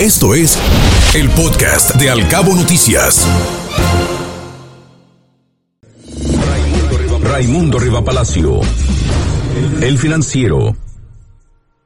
Esto es el podcast de Alcabo Noticias. Raimundo Riva Palacio. El financiero.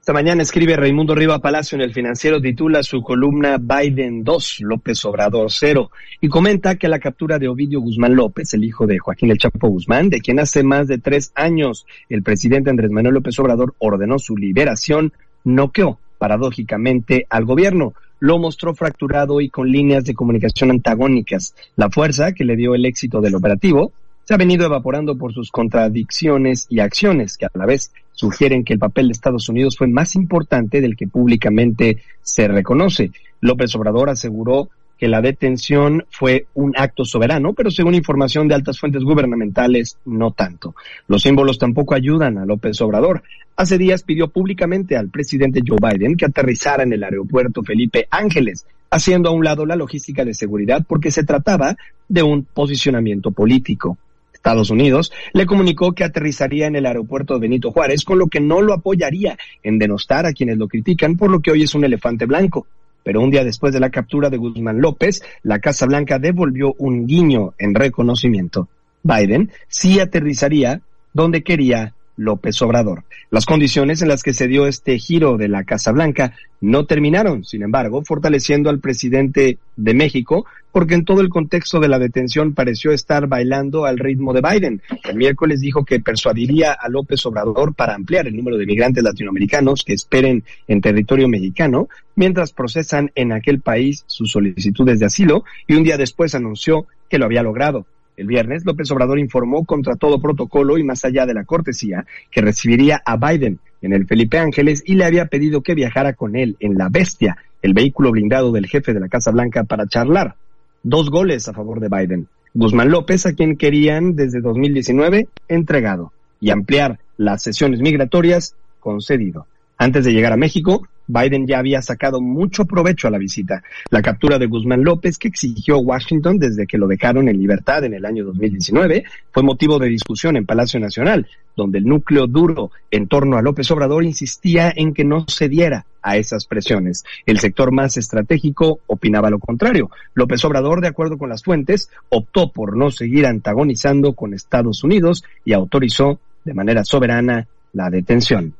Esta mañana escribe Raimundo Riva Palacio en el financiero, titula su columna Biden 2, López Obrador 0, y comenta que la captura de Ovidio Guzmán López, el hijo de Joaquín El Chapo Guzmán, de quien hace más de tres años el presidente Andrés Manuel López Obrador ordenó su liberación, noqueó paradójicamente al gobierno. Lo mostró fracturado y con líneas de comunicación antagónicas. La fuerza que le dio el éxito del operativo se ha venido evaporando por sus contradicciones y acciones que a la vez sugieren que el papel de Estados Unidos fue más importante del que públicamente se reconoce. López Obrador aseguró que la detención fue un acto soberano, pero según información de altas fuentes gubernamentales, no tanto. Los símbolos tampoco ayudan a López Obrador. Hace días pidió públicamente al presidente Joe Biden que aterrizara en el aeropuerto Felipe Ángeles, haciendo a un lado la logística de seguridad porque se trataba de un posicionamiento político. Estados Unidos le comunicó que aterrizaría en el aeropuerto de Benito Juárez, con lo que no lo apoyaría en denostar a quienes lo critican, por lo que hoy es un elefante blanco. Pero un día después de la captura de Guzmán López, la Casa Blanca devolvió un guiño en reconocimiento. Biden sí aterrizaría donde quería López Obrador. Las condiciones en las que se dio este giro de la Casa Blanca no terminaron, sin embargo, fortaleciendo al presidente de México, porque en todo el contexto de la detención pareció estar bailando al ritmo de Biden. El miércoles dijo que persuadiría a López Obrador para ampliar el número de migrantes latinoamericanos que esperen en territorio mexicano mientras procesan en aquel país sus solicitudes de asilo y un día después anunció que lo había logrado. El viernes, López Obrador informó contra todo protocolo y más allá de la cortesía que recibiría a Biden en el Felipe Ángeles y le había pedido que viajara con él en la Bestia, el vehículo blindado del jefe de la Casa Blanca, para charlar. Dos goles a favor de Biden. Guzmán López, a quien querían desde 2019, entregado. Y ampliar las sesiones migratorias, concedido. Antes de llegar a México, Biden ya había sacado mucho provecho a la visita. La captura de Guzmán López, que exigió Washington desde que lo dejaron en libertad en el año 2019, fue motivo de discusión en Palacio Nacional, donde el núcleo duro en torno a López Obrador insistía en que no cediera a esas presiones. El sector más estratégico opinaba lo contrario. López Obrador, de acuerdo con las fuentes, optó por no seguir antagonizando con Estados Unidos y autorizó de manera soberana la detención.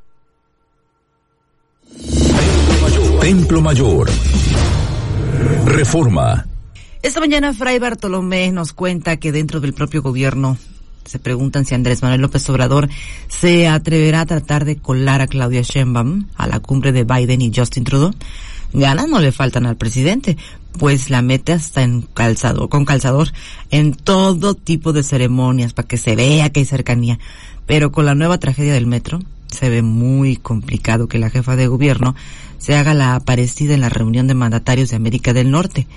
Templo Mayor. Reforma. Esta mañana Fray Bartolomé nos cuenta que dentro del propio gobierno se preguntan si Andrés Manuel López Obrador se atreverá a tratar de colar a Claudia Sheinbaum a la cumbre de Biden y Justin Trudeau. Ganas no le faltan al presidente, pues la mete hasta en calzador, con calzador en todo tipo de ceremonias para que se vea que hay cercanía. Pero con la nueva tragedia del metro, se ve muy complicado que la jefa de gobierno se haga la aparecida en la reunión de mandatarios de América del Norte.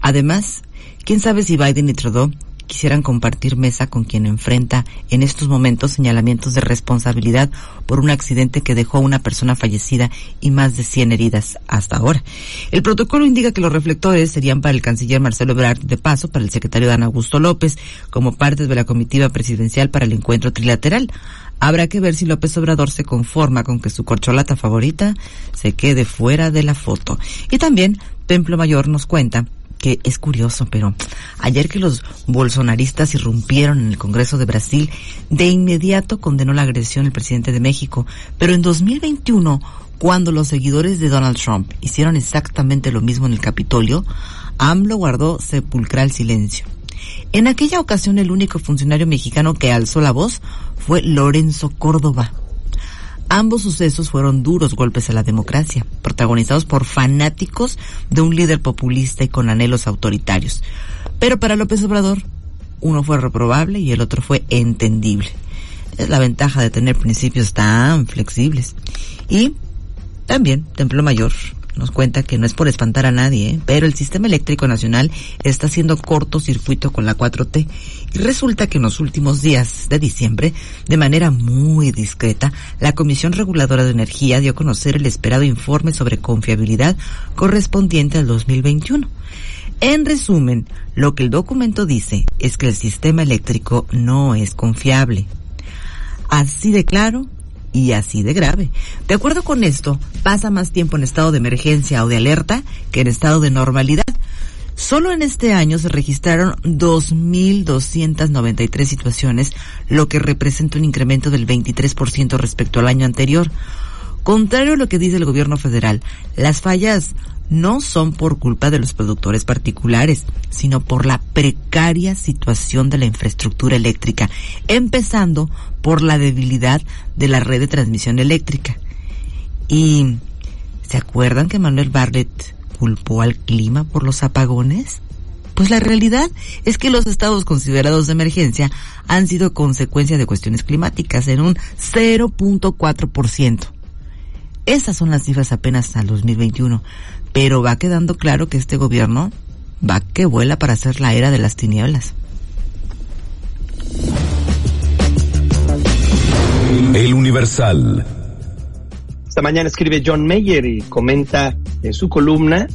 Además, quién sabe si Biden y Trudeau quisieran compartir mesa con quien enfrenta en estos momentos señalamientos de responsabilidad por un accidente que dejó a una persona fallecida y más de 100 heridas hasta ahora. El protocolo indica que los reflectores serían para el canciller Marcelo Ebrard de paso, para el secretario Dan Augusto López, como parte de la comitiva presidencial para el encuentro trilateral. Habrá que ver si López Obrador se conforma con que su corcholata favorita se quede fuera de la foto. Y también Templo Mayor nos cuenta que es curioso, pero ayer que los bolsonaristas irrumpieron en el Congreso de Brasil, de inmediato condenó la agresión el presidente de México, pero en 2021, cuando los seguidores de Donald Trump hicieron exactamente lo mismo en el Capitolio, AMLO guardó sepulcral silencio. En aquella ocasión el único funcionario mexicano que alzó la voz fue Lorenzo Córdoba. Ambos sucesos fueron duros golpes a la democracia, protagonizados por fanáticos de un líder populista y con anhelos autoritarios. Pero para López Obrador, uno fue reprobable y el otro fue entendible. Es la ventaja de tener principios tan flexibles. Y también Templo Mayor nos cuenta que no es por espantar a nadie, ¿eh? pero el sistema eléctrico nacional está haciendo cortocircuito con la 4T y resulta que en los últimos días de diciembre, de manera muy discreta, la Comisión Reguladora de Energía dio a conocer el esperado informe sobre confiabilidad correspondiente al 2021. En resumen, lo que el documento dice es que el sistema eléctrico no es confiable. Así de claro y así de grave. De acuerdo con esto, pasa más tiempo en estado de emergencia o de alerta que en estado de normalidad. Solo en este año se registraron 2.293 situaciones, lo que representa un incremento del 23% respecto al año anterior. Contrario a lo que dice el gobierno federal, las fallas no son por culpa de los productores particulares, sino por la precaria situación de la infraestructura eléctrica, empezando por la debilidad de la red de transmisión eléctrica. Y ¿se acuerdan que Manuel Bartlett culpó al clima por los apagones? Pues la realidad es que los estados considerados de emergencia han sido consecuencia de cuestiones climáticas en un 0.4%. Esas son las cifras apenas al 2021, pero va quedando claro que este gobierno va que vuela para hacer la era de las tinieblas. El Universal. Esta mañana escribe John Mayer y comenta en su columna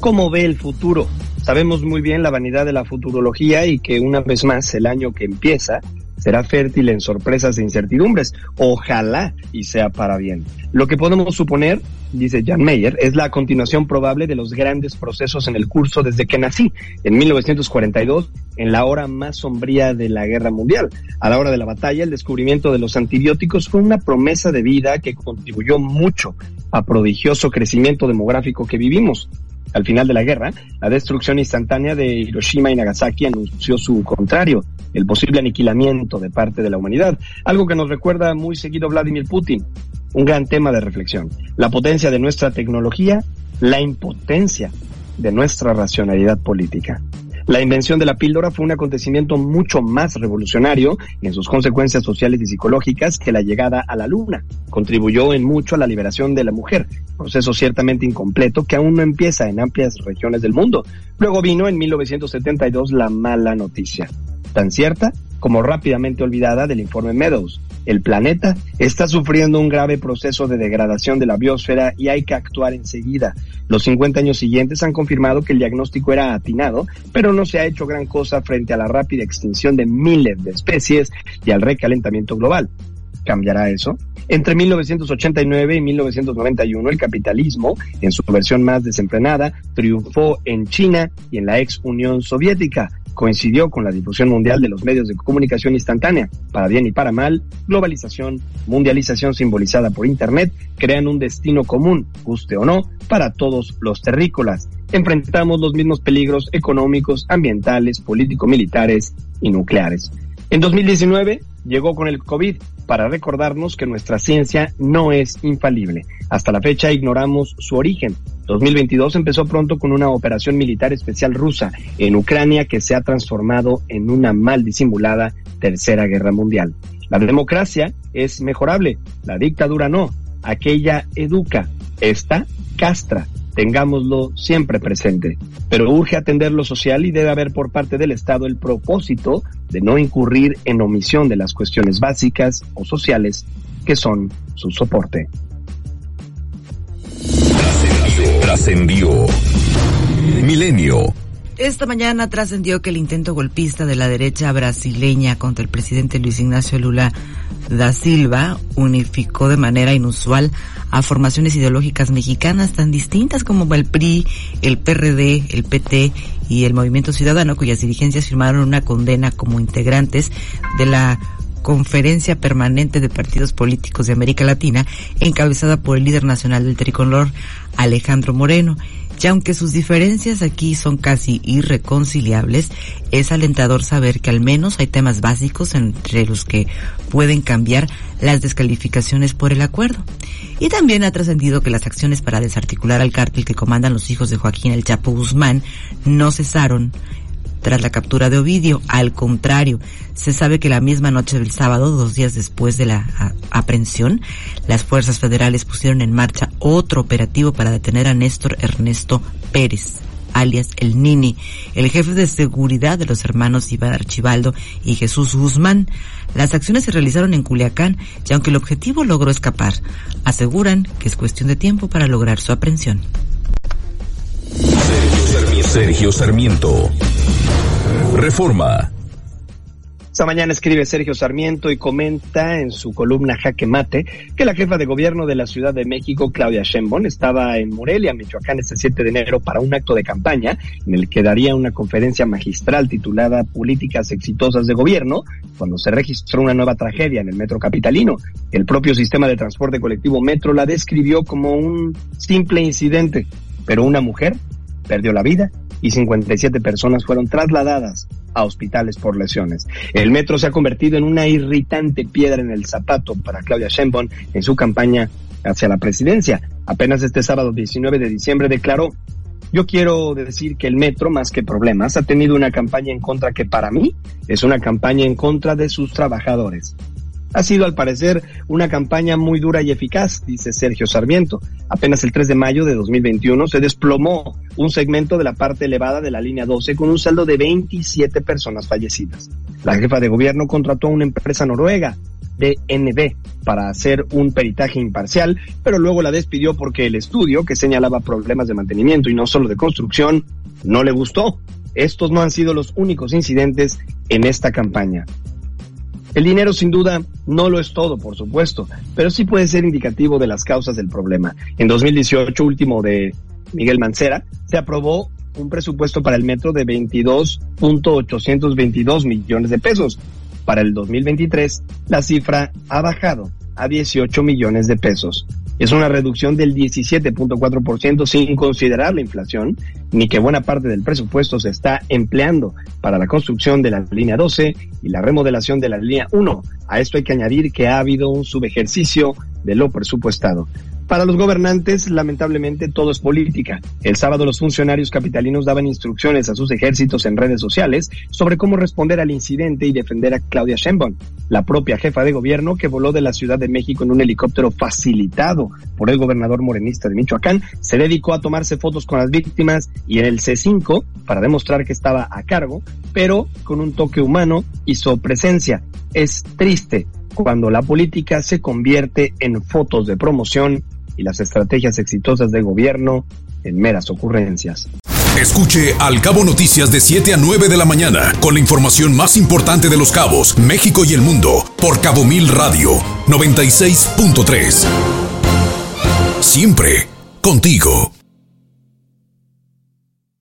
cómo ve el futuro. Sabemos muy bien la vanidad de la futurología y que una vez más el año que empieza será fértil en sorpresas e incertidumbres. Ojalá y sea para bien. Lo que podemos suponer, dice Jan Meyer, es la continuación probable de los grandes procesos en el curso desde que nací, en 1942, en la hora más sombría de la guerra mundial. A la hora de la batalla, el descubrimiento de los antibióticos fue una promesa de vida que contribuyó mucho a prodigioso crecimiento demográfico que vivimos. Al final de la guerra, la destrucción instantánea de Hiroshima y Nagasaki anunció su contrario, el posible aniquilamiento de parte de la humanidad, algo que nos recuerda muy seguido Vladimir Putin. Un gran tema de reflexión. La potencia de nuestra tecnología, la impotencia de nuestra racionalidad política. La invención de la píldora fue un acontecimiento mucho más revolucionario en sus consecuencias sociales y psicológicas que la llegada a la luna. Contribuyó en mucho a la liberación de la mujer, proceso ciertamente incompleto que aún no empieza en amplias regiones del mundo. Luego vino en 1972 la mala noticia, tan cierta como rápidamente olvidada del informe Meadows. El planeta está sufriendo un grave proceso de degradación de la biosfera y hay que actuar enseguida. Los 50 años siguientes han confirmado que el diagnóstico era atinado, pero no se ha hecho gran cosa frente a la rápida extinción de miles de especies y al recalentamiento global. ¿Cambiará eso? Entre 1989 y 1991, el capitalismo, en su versión más desenfrenada, triunfó en China y en la ex Unión Soviética coincidió con la difusión mundial de los medios de comunicación instantánea. Para bien y para mal, globalización, mundialización simbolizada por Internet, crean un destino común, guste o no, para todos los terrícolas. Enfrentamos los mismos peligros económicos, ambientales, político-militares y nucleares. En 2019 llegó con el COVID para recordarnos que nuestra ciencia no es infalible. Hasta la fecha ignoramos su origen. 2022 empezó pronto con una operación militar especial rusa en Ucrania que se ha transformado en una mal disimulada tercera guerra mundial. La democracia es mejorable, la dictadura no. Aquella educa, esta castra tengámoslo siempre presente. Pero urge atender lo social y debe haber por parte del Estado el propósito de no incurrir en omisión de las cuestiones básicas o sociales que son su soporte. Trascendió. Milenio. Esta mañana trascendió que el intento golpista de la derecha brasileña contra el presidente Luis Ignacio Lula da Silva unificó de manera inusual a formaciones ideológicas mexicanas tan distintas como el PRI, el PRD, el PT y el Movimiento Ciudadano, cuyas dirigencias firmaron una condena como integrantes de la Conferencia Permanente de Partidos Políticos de América Latina, encabezada por el líder nacional del tricolor, Alejandro Moreno. Y aunque sus diferencias aquí son casi irreconciliables, es alentador saber que al menos hay temas básicos entre los que pueden cambiar las descalificaciones por el acuerdo. Y también ha trascendido que las acciones para desarticular al cártel que comandan los hijos de Joaquín El Chapo Guzmán no cesaron tras la captura de Ovidio. Al contrario, se sabe que la misma noche del sábado, dos días después de la aprehensión, las fuerzas federales pusieron en marcha otro operativo para detener a Néstor Ernesto Pérez alias el Nini, el jefe de seguridad de los hermanos Iván Archibaldo y Jesús Guzmán. Las acciones se realizaron en Culiacán y aunque el objetivo logró escapar, aseguran que es cuestión de tiempo para lograr su aprehensión. Sergio Sarmiento. Reforma. Esta mañana escribe Sergio Sarmiento y comenta en su columna Jaque Mate que la jefa de gobierno de la Ciudad de México, Claudia Sheinbaum, estaba en Morelia, Michoacán, este 7 de enero para un acto de campaña en el que daría una conferencia magistral titulada Políticas exitosas de gobierno, cuando se registró una nueva tragedia en el metro capitalino. El propio sistema de transporte colectivo Metro la describió como un simple incidente, pero una mujer perdió la vida y 57 personas fueron trasladadas a hospitales por lesiones. El metro se ha convertido en una irritante piedra en el zapato para Claudia Sheinbaum en su campaña hacia la presidencia. Apenas este sábado 19 de diciembre declaró, yo quiero decir que el metro, más que problemas, ha tenido una campaña en contra que para mí es una campaña en contra de sus trabajadores. Ha sido al parecer una campaña muy dura y eficaz, dice Sergio Sarmiento. Apenas el 3 de mayo de 2021 se desplomó un segmento de la parte elevada de la línea 12 con un saldo de 27 personas fallecidas. La jefa de gobierno contrató a una empresa noruega, DNB, para hacer un peritaje imparcial, pero luego la despidió porque el estudio, que señalaba problemas de mantenimiento y no solo de construcción, no le gustó. Estos no han sido los únicos incidentes en esta campaña. El dinero sin duda no lo es todo, por supuesto, pero sí puede ser indicativo de las causas del problema. En 2018, último de Miguel Mancera, se aprobó un presupuesto para el metro de 22.822 millones de pesos. Para el 2023, la cifra ha bajado a 18 millones de pesos. Es una reducción del 17.4% sin considerar la inflación, ni que buena parte del presupuesto se está empleando para la construcción de la línea 12 y la remodelación de la línea 1. A esto hay que añadir que ha habido un subejercicio de lo presupuestado. Para los gobernantes, lamentablemente, todo es política. El sábado los funcionarios capitalinos daban instrucciones a sus ejércitos en redes sociales sobre cómo responder al incidente y defender a Claudia Sheinbaum, la propia jefa de gobierno que voló de la Ciudad de México en un helicóptero facilitado por el gobernador morenista de Michoacán, se dedicó a tomarse fotos con las víctimas y en el C5 para demostrar que estaba a cargo, pero con un toque humano hizo presencia. Es triste cuando la política se convierte en fotos de promoción y las estrategias exitosas de gobierno en meras ocurrencias. Escuche Al Cabo Noticias de 7 a 9 de la mañana con la información más importante de los cabos, México y el mundo por Cabo Mil Radio 96.3. Siempre contigo.